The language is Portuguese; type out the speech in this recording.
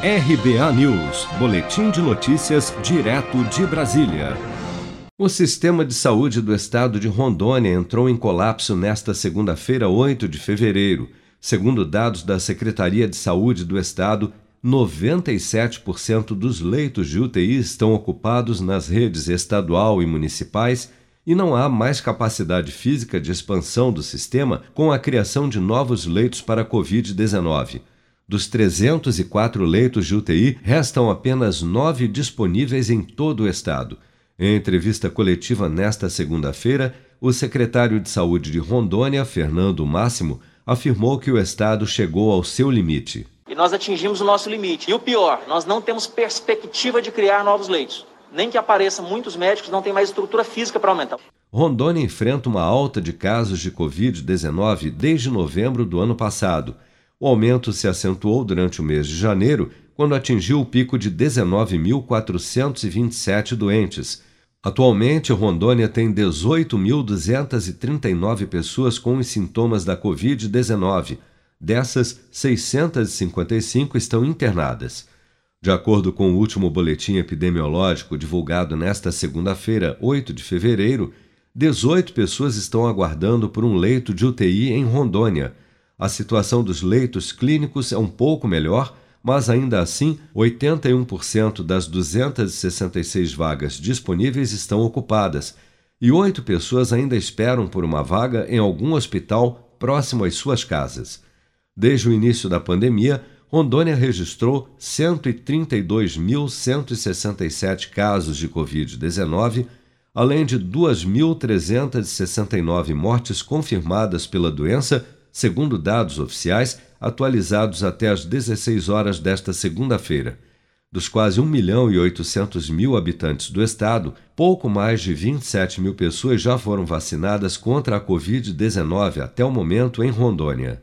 RBA News, Boletim de Notícias, direto de Brasília. O sistema de saúde do estado de Rondônia entrou em colapso nesta segunda-feira, 8 de fevereiro. Segundo dados da Secretaria de Saúde do estado, 97% dos leitos de UTI estão ocupados nas redes estadual e municipais e não há mais capacidade física de expansão do sistema com a criação de novos leitos para a Covid-19. Dos 304 leitos de UTI, restam apenas nove disponíveis em todo o estado. Em entrevista coletiva nesta segunda-feira, o secretário de Saúde de Rondônia, Fernando Máximo, afirmou que o estado chegou ao seu limite. E nós atingimos o nosso limite. E o pior, nós não temos perspectiva de criar novos leitos. Nem que apareçam muitos médicos, não tem mais estrutura física para aumentar. Rondônia enfrenta uma alta de casos de Covid-19 desde novembro do ano passado. O aumento se acentuou durante o mês de janeiro, quando atingiu o pico de 19.427 doentes. Atualmente, Rondônia tem 18.239 pessoas com os sintomas da Covid-19. Dessas, 655 estão internadas. De acordo com o último boletim epidemiológico divulgado nesta segunda-feira, 8 de fevereiro, 18 pessoas estão aguardando por um leito de UTI em Rondônia. A situação dos leitos clínicos é um pouco melhor, mas ainda assim, 81% das 266 vagas disponíveis estão ocupadas e oito pessoas ainda esperam por uma vaga em algum hospital próximo às suas casas. Desde o início da pandemia, Rondônia registrou 132.167 casos de Covid-19, além de 2.369 mortes confirmadas pela doença segundo dados oficiais atualizados até às 16 horas desta segunda-feira. Dos quase 1 milhão e 800 mil habitantes do estado, pouco mais de 27 mil pessoas já foram vacinadas contra a Covid-19 até o momento em Rondônia.